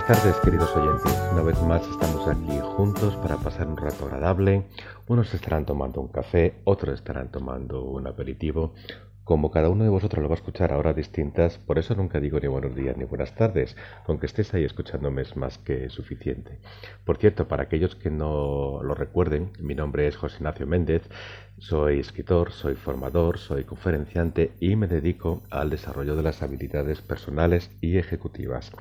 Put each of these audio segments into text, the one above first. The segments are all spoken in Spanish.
tardes, queridos oyentes. Una vez más estamos aquí juntos para pasar un rato agradable. Unos estarán tomando un café, otros estarán tomando un aperitivo. Como cada uno de vosotros lo va a escuchar a horas distintas, por eso nunca digo ni buenos días ni buenas tardes, aunque estés ahí escuchándome es más que suficiente. Por cierto, para aquellos que no lo recuerden, mi nombre es José Ignacio Méndez, soy escritor, soy formador, soy conferenciante y me dedico al desarrollo de las habilidades personales y ejecutivas.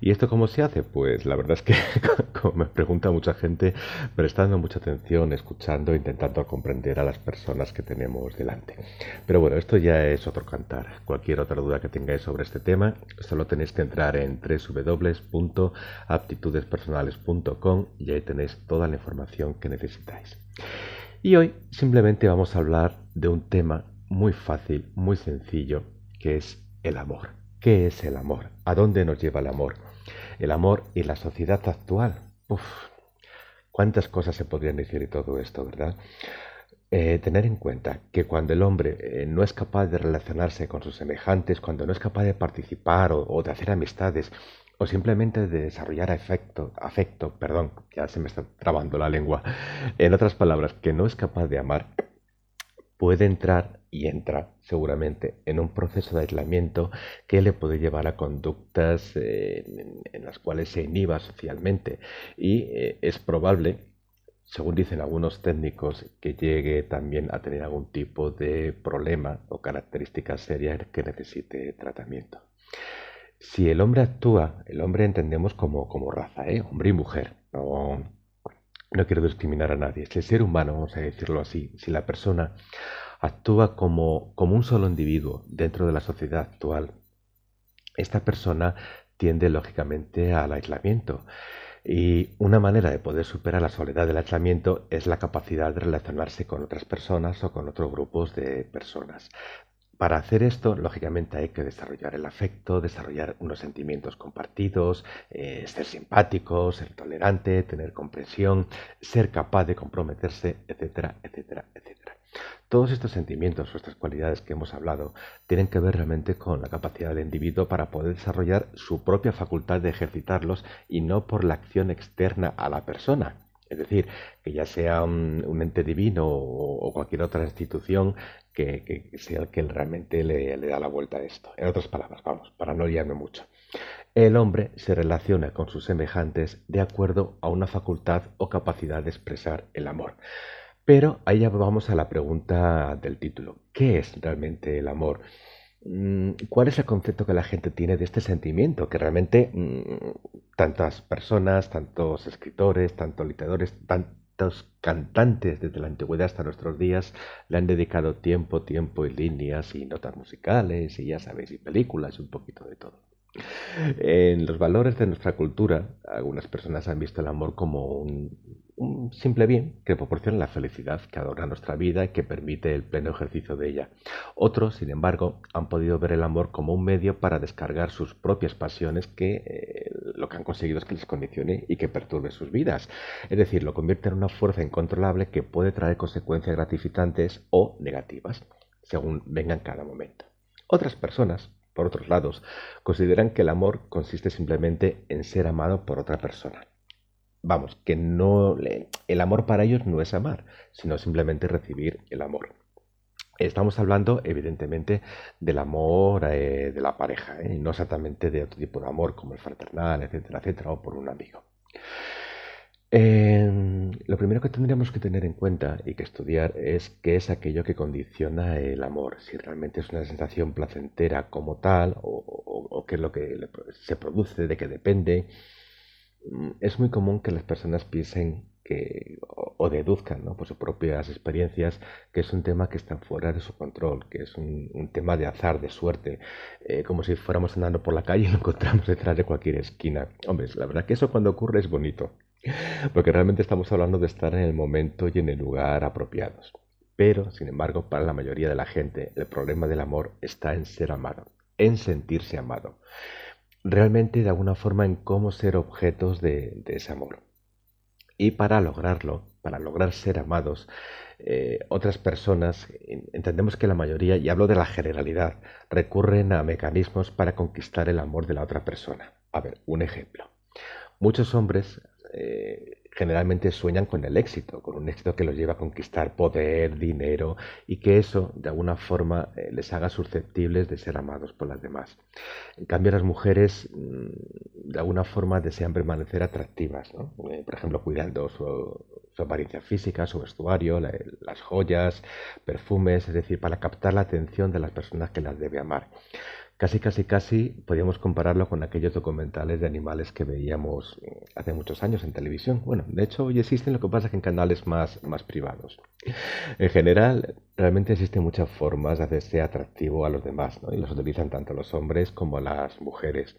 ¿Y esto cómo se hace? Pues la verdad es que, como me pregunta mucha gente, prestando mucha atención, escuchando, intentando comprender a las personas que tenemos delante. Pero bueno, esto ya es otro cantar. Cualquier otra duda que tengáis sobre este tema, solo tenéis que entrar en www.aptitudespersonales.com y ahí tenéis toda la información que necesitáis. Y hoy simplemente vamos a hablar de un tema muy fácil, muy sencillo, que es el amor. ¿Qué es el amor? ¿A dónde nos lleva el amor? El amor y la sociedad actual. Uf, cuántas cosas se podrían decir de todo esto, ¿verdad? Eh, tener en cuenta que cuando el hombre eh, no es capaz de relacionarse con sus semejantes, cuando no es capaz de participar o, de hacer amistades, o simplemente de desarrollar afecto, afecto, perdón, ya se me está trabando la lengua, en otras palabras, que no es capaz de amar, puede entrar y entra seguramente en un proceso de aislamiento que le puede llevar a conductas eh, en, las cuales se inhiba socialmente y eh, es probable según dicen algunos técnicos, que llegue también a tener algún tipo de problema o característica seria que necesite tratamiento. Si el hombre actúa, el hombre entendemos como, como raza, ¿eh? hombre y mujer, no, no quiero discriminar a nadie, es el ser humano, vamos a decirlo así, si la persona actúa como, como un solo individuo dentro de la sociedad actual, esta persona tiende lógicamente al aislamiento. Y una manera de poder superar la soledad del aislamiento es la capacidad de relacionarse con otras personas o con otros grupos de personas. Para hacer esto, lógicamente hay que desarrollar el afecto, desarrollar unos sentimientos compartidos, eh, ser simpático, ser tolerante, tener comprensión, ser capaz de comprometerse, etcétera, etcétera, etcétera. Todos estos sentimientos o estas cualidades que hemos hablado tienen que ver realmente con la capacidad del individuo para poder desarrollar su propia facultad de ejercitarlos y no por la acción externa a la persona. Es decir, que ya sea un, ente divino o, cualquier otra institución que, sea el que realmente le, da la vuelta a esto. En otras palabras, vamos, para no liarme mucho. El hombre se relaciona con sus semejantes de acuerdo a una facultad o capacidad de expresar el amor. Pero ahí ya vamos a la pregunta del título. ¿Qué es realmente el amor? Mm, ¿Cuál es el concepto que la gente tiene de este sentimiento? Que realmente mm, tantas personas, tantos escritores, tantos literadores, cantantes desde la antigüedad hasta nuestros días le han dedicado tiempo, tiempo y líneas y notas musicales y ya sabéis, y películas y un poquito de todo. En los valores de nuestra cultura, algunas personas han visto el amor como un, simple bien que proporciona la felicidad que adorna nuestra vida y que permite el pleno ejercicio de ella. Otros, sin embargo, han podido ver el amor como un medio para descargar sus propias pasiones que eh, lo que han conseguido es que les condicione y que perturbe sus vidas. Es decir, lo convierte en una fuerza incontrolable que puede traer consecuencias gratificantes o negativas, según venga en cada momento. Otras personas por otros lados, consideran que el amor consiste simplemente en ser amado por otra persona. Vamos, que no el amor para ellos no es amar, sino simplemente recibir el amor. Estamos hablando, evidentemente, del amor eh, de la pareja, ¿eh? no exactamente de otro tipo de amor como el fraternal, etcétera, etcétera, o por un amigo. Em, lo primero que tendríamos que tener en cuenta y que estudiar es qué es aquello que condiciona el amor, si realmente es una sensación placentera como tal o, qué es lo que se produce, de qué depende. Es muy común que las personas piensen que, o, deduzcan por sus propias experiencias que es un tema que está fuera de su control, que es un, tema de azar, de suerte, eh, como si fuéramos andando por la calle y lo encontramos detrás de cualquier esquina. Hombre, la verdad que eso cuando ocurre es bonito. Porque realmente estamos hablando de estar en el momento y en el lugar apropiados. Pero, sin embargo, para la mayoría de la gente, el problema del amor está en ser amado, en sentirse amado. Realmente, de alguna forma, en cómo ser objetos de, ese amor. Y para lograrlo, para lograr ser amados, eh, otras personas, entendemos que la mayoría, y hablo de la generalidad, recurren a mecanismos para conquistar el amor de la otra persona. A ver, un ejemplo. Muchos hombres eh, generalmente sueñan con el éxito, con un éxito que los lleva a conquistar poder, dinero y que eso de alguna forma eh, les haga susceptibles de ser amados por las demás. En cambio las mujeres mm, de alguna forma desean permanecer atractivas, eh, por ejemplo cuidando su, apariencia física, su vestuario, las joyas, perfumes, es decir, para captar la atención de las personas que las debe amar. Casi, casi, casi podríamos compararlo con aquellos documentales de animales que veíamos eh, hace muchos años en televisión. Bueno, de hecho hoy existen, lo que pasa es que en canales más, más privados. En general, realmente existen muchas formas de hacerse atractivo a los demás, ¿no? y los utilizan tanto los hombres como las mujeres.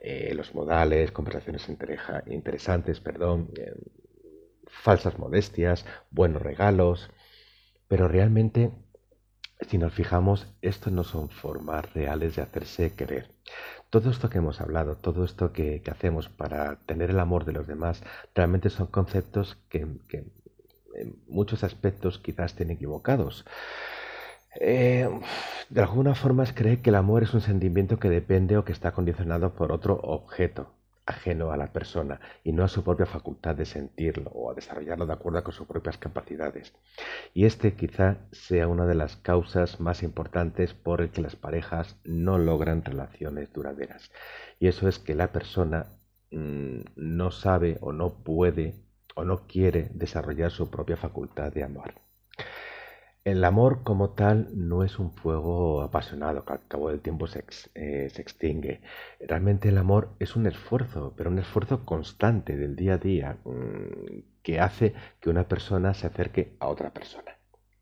Eh, los modales, conversaciones interesantes, perdón, eh, falsas modestias, buenos regalos, pero realmente si nos fijamos, esto no son formas reales de hacerse querer. Todo esto que hemos hablado, todo esto que, hacemos para tener el amor de los demás, realmente son conceptos que, en muchos aspectos quizás estén equivocados. Eh, de alguna forma es creer que el amor es un sentimiento que depende o que está condicionado por otro objeto ajeno a la persona y no a su propia facultad de sentirlo o a desarrollarlo de acuerdo con sus propias capacidades. Y este quizá sea una de las causas más importantes por el que las parejas no logran relaciones duraderas. Y eso es que la persona mm, no sabe o no puede o no quiere desarrollar su propia facultad de amar. El amor como tal no es un fuego apasionado que al cabo del tiempo se, eh, se, extingue. Realmente el amor es un esfuerzo, pero un esfuerzo constante del día a día mm, que hace que una persona se acerque a otra persona.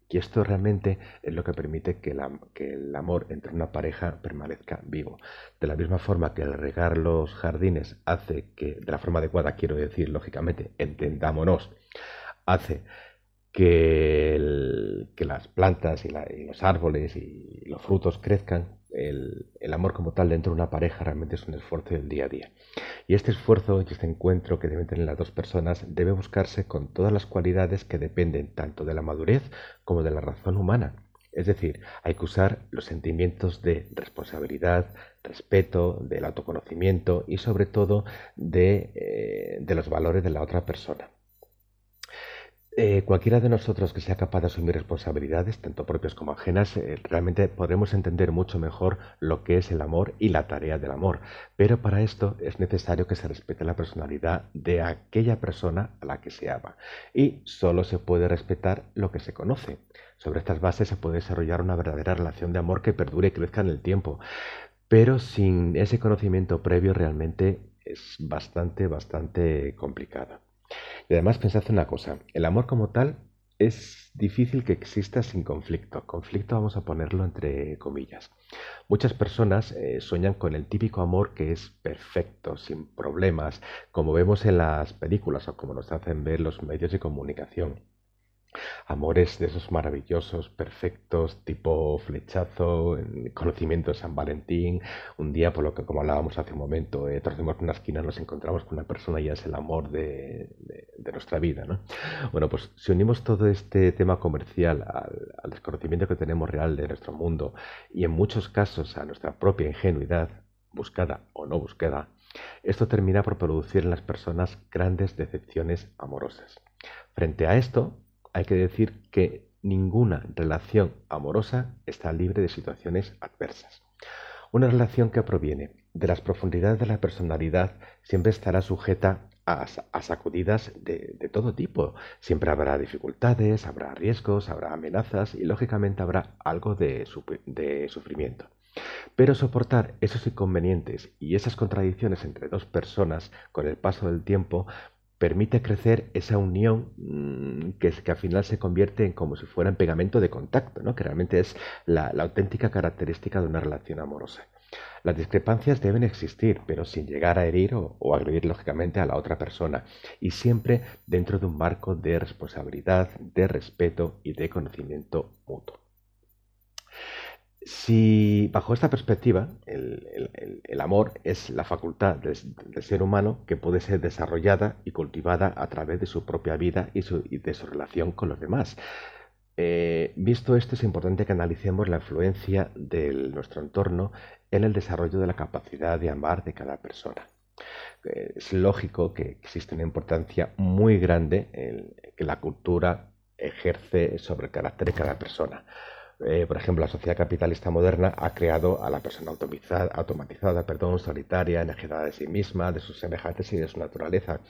Y esto realmente es lo que permite que, que, el amor entre una pareja permanezca vivo. De la misma forma que el regar los jardines hace que, de la forma adecuada quiero decir, lógicamente, entendámonos, hace que, las plantas y, los árboles y los frutos crezcan, el, amor como tal dentro de una pareja realmente es un esfuerzo del día a día. Y este esfuerzo y este encuentro que deben tener las dos personas debe buscarse con todas las cualidades que dependen tanto de la madurez como de la razón humana. Es decir, hay que usar los sentimientos de responsabilidad, respeto, del autoconocimiento y sobre todo de eh, los valores de la otra persona. Eh, cualquiera de nosotros que sea capaz de asumir responsabilidades, tanto propias como ajenas, eh, realmente podremos entender mucho mejor lo que es el amor y la tarea del amor. Pero para esto es necesario que se respete la personalidad de aquella persona a la que se ama. Y solo se puede respetar lo que se conoce. Sobre estas bases se puede desarrollar una verdadera relación de amor que perdure y crezca en el tiempo. Pero sin ese conocimiento previo realmente es bastante, bastante complicado. Y además pensad una cosa, el amor como tal es difícil que exista sin conflicto. Conflicto vamos a ponerlo entre comillas. Muchas personas eh, sueñan con el típico amor que es perfecto, sin problemas, como vemos en las películas o como nos hacen ver los medios de comunicación. Amores de esos maravillosos, perfectos, tipo flechazo, conocimiento de San Valentín. Un día, por lo que como hablábamos hace un momento, eh, torcemos una esquina, nos encontramos con una persona y es el amor de, nuestra vida. ¿no? Bueno, pues si unimos todo este tema comercial al, al desconocimiento que tenemos real de nuestro mundo y en muchos casos a nuestra propia ingenuidad, buscada o no buscada, esto termina por producir en las personas grandes decepciones amorosas. Frente a esto, hay que decir que ninguna relación amorosa está libre de situaciones adversas. Una relación que proviene de las profundidades de la personalidad siempre estará sujeta a, sacudidas de, todo tipo. Siempre habrá dificultades, habrá riesgos, habrá amenazas y lógicamente habrá algo de sufrimiento. Pero soportar esos inconvenientes y esas contradicciones entre dos personas con el paso del tiempo permite crecer esa unión mm, que, al final se convierte en como si fuera en pegamento de contacto, ¿no? que realmente es la, auténtica característica de una relación amorosa. Las discrepancias deben existir, pero sin llegar a herir o, o, agredir lógicamente a la otra persona, y siempre dentro de un marco de responsabilidad, de respeto y de conocimiento mutuo. Si bajo esta perspectiva el, amor es la facultad del, ser humano que puede ser desarrollada y cultivada a través de su propia vida y, de su relación con los demás. Eh, visto esto, es importante que analicemos la influencia de nuestro entorno en el desarrollo de la capacidad de amar de cada persona. Es lógico que existe una importancia muy grande en que la cultura ejerce sobre el carácter de cada persona. Eh, por ejemplo, la sociedad capitalista moderna ha creado a la persona automatizada, perdón, solitaria, enajenada de sí misma, de sus semejantes y de su naturaleza.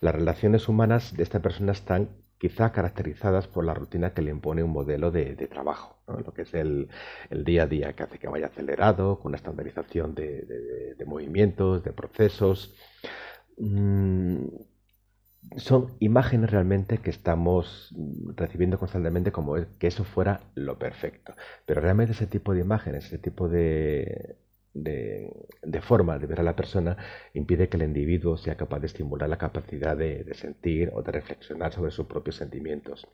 Las relaciones humanas de esta persona están quizá caracterizadas por la rutina que le impone un modelo de, trabajo, lo que es el, día a día, que hace que vaya acelerado, con una estandarización de, movimientos, de procesos. Mm, son imágenes realmente que estamos recibiendo constantemente como que eso fuera lo perfecto. Pero realmente ese tipo de imágenes, ese tipo de, de, forma de ver a la persona impide que el individuo sea capaz de estimular la capacidad de, sentir o de reflexionar sobre sus propios sentimientos.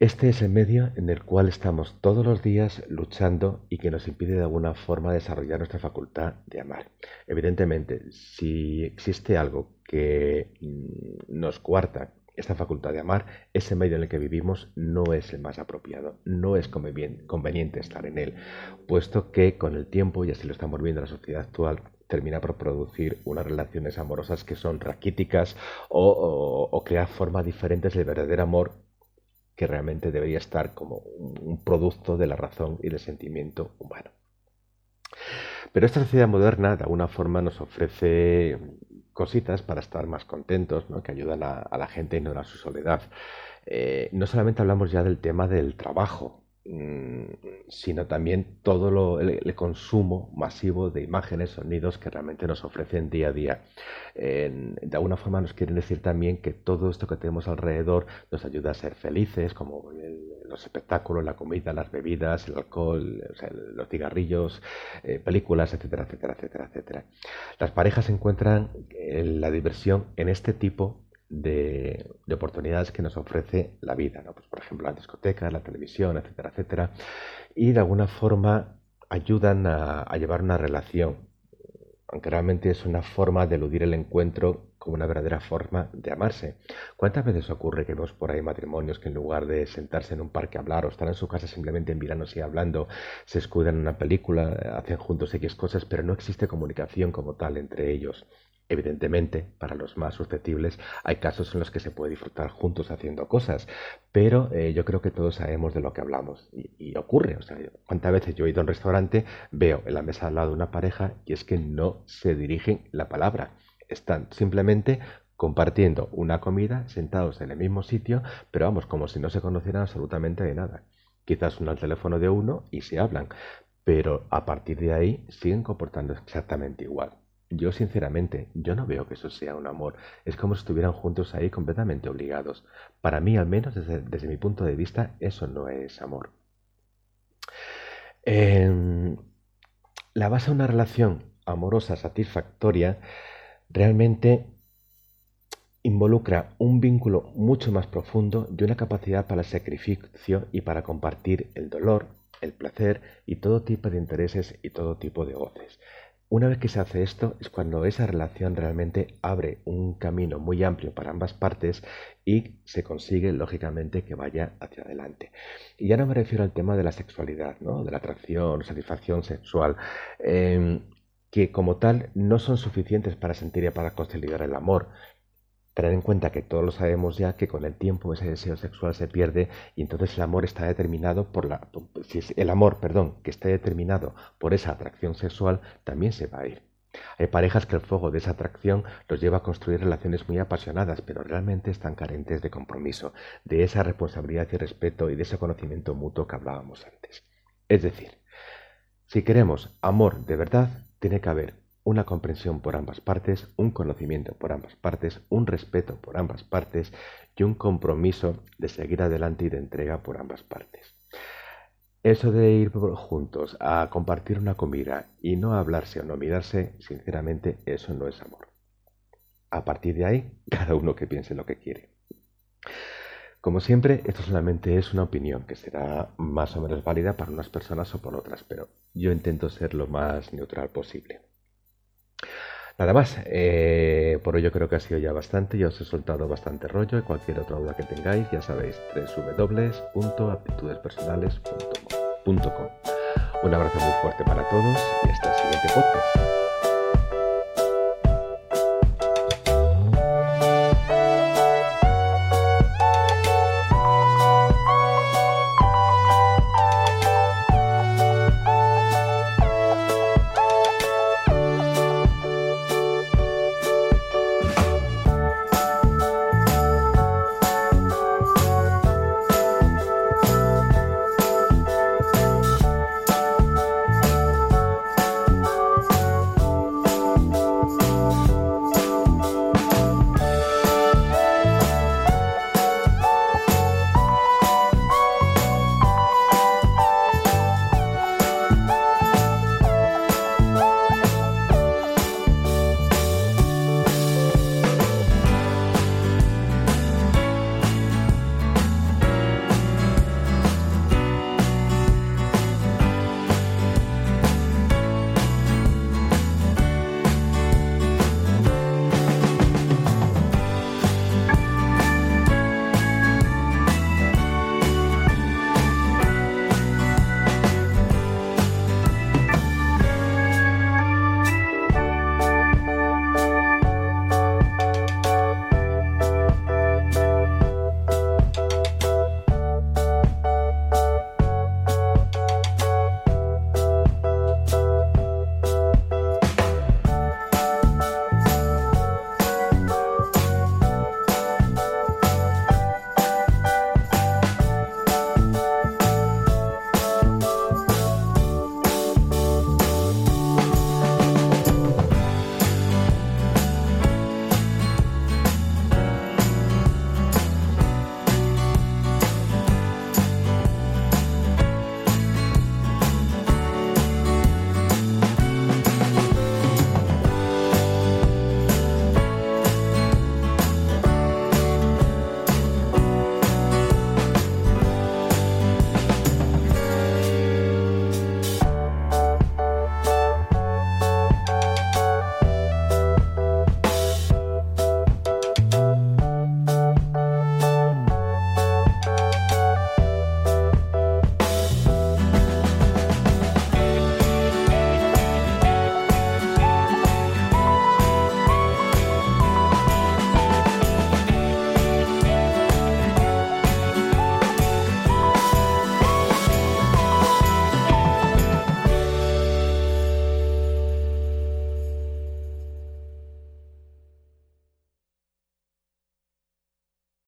Este es el medio en el cual estamos todos los días luchando y que nos impide de alguna forma desarrollar nuestra facultad de amar. Evidentemente, si existe algo que mm, nos cuarta esta facultad de amar, ese medio en el que vivimos no es el más apropiado, no es conveniente estar en él, puesto que con el tiempo, y así lo estamos viendo en la sociedad actual, termina por producir unas relaciones amorosas que son raquíticas o, crear formas diferentes del verdadero amor que realmente debería estar como un producto de la razón y del sentimiento humano. Pero esta sociedad moderna de alguna forma nos ofrece cositas para estar más contentos, ¿no? que ayudan a, la gente a ignorar su soledad. Eh, no solamente hablamos ya del tema del trabajo, sino también todo lo, el, consumo masivo de imágenes, sonidos que realmente nos ofrecen día a día. de alguna forma nos quieren decir también que todo esto que tenemos alrededor nos ayuda a ser felices, como los espectáculos, la comida, las bebidas, el alcohol, los cigarrillos, eh, películas, etcétera, etcétera, etcétera, etcétera. Las parejas encuentran eh, la diversión en este tipo de, oportunidades que nos ofrece la vida, pues, por ejemplo, la discoteca, la televisión, etcétera, etcétera, y de alguna forma ayudan a llevar una relación, aunque realmente es una forma de eludir el encuentro como una verdadera forma de amarse. ¿Cuántas veces ocurre que vemos por ahí matrimonios que en lugar de sentarse en un parque a hablar o estar en su casa simplemente en verano y hablando, se escudan en una película, hacen juntos X cosas, pero no existe comunicación como tal entre ellos? Evidentemente, para los más susceptibles, hay casos en los que se puede disfrutar juntos haciendo cosas, pero eh, yo creo que todos sabemos de lo que hablamos y, ocurre. O sea, cuántas veces yo he ido a un restaurante, veo en la mesa al lado una pareja y es que no se dirigen la palabra. Están simplemente compartiendo una comida, sentados en el mismo sitio, pero vamos, como si no se conocieran absolutamente de nada. Quizás uno al teléfono de uno y se hablan, pero a partir de ahí siguen comportando exactamente igual. Yo sinceramente, yo no veo que eso sea un amor. Es como si estuvieran juntos ahí completamente obligados. Para mí, al menos desde, mi punto de vista, eso no es amor. Em, la base de una relación amorosa satisfactoria realmente involucra un vínculo mucho más profundo y una capacidad para el sacrificio y para compartir el dolor, el placer y todo tipo de intereses y todo tipo de goces. Una vez que se hace esto es cuando esa relación realmente abre un camino muy amplio para ambas partes y se consigue lógicamente que vaya hacia adelante. Y ya no me refiero al tema de la sexualidad, ¿no? de la atracción, satisfacción sexual. Em, que como tal no son suficientes para sentir y para consolidar el amor, Tener en cuenta que todos lo sabemos ya que con el tiempo ese deseo sexual se pierde y entonces el amor está determinado por la si el amor, perdón, que está determinado por esa atracción sexual también se va a ir. Hay parejas que el fuego de esa atracción los lleva a construir relaciones muy apasionadas, pero realmente están carentes de compromiso, de esa responsabilidad y respeto y de ese conocimiento mutuo que hablábamos antes. Es decir, si queremos amor de verdad, tiene que haber una comprensión por ambas partes, un conocimiento por ambas partes, un respeto por ambas partes y un compromiso de seguir adelante y de entrega por ambas partes. Eso de ir juntos a compartir una comida y no hablarse o no mirarse, sinceramente, eso no es amor. A partir de ahí, cada uno que piense lo que quiere. Como siempre, esto solamente es una opinión que será más o menos válida para unas personas o por otras, pero yo intento ser lo más neutral posible. Nada más, eh, por hoy yo creo que ha sido ya bastante, ya os he soltado bastante rollo y cualquier otra duda que tengáis, ya sabéis, www.aptitudespersonales.com. Un abrazo muy fuerte para todos y hasta el siguiente podcast.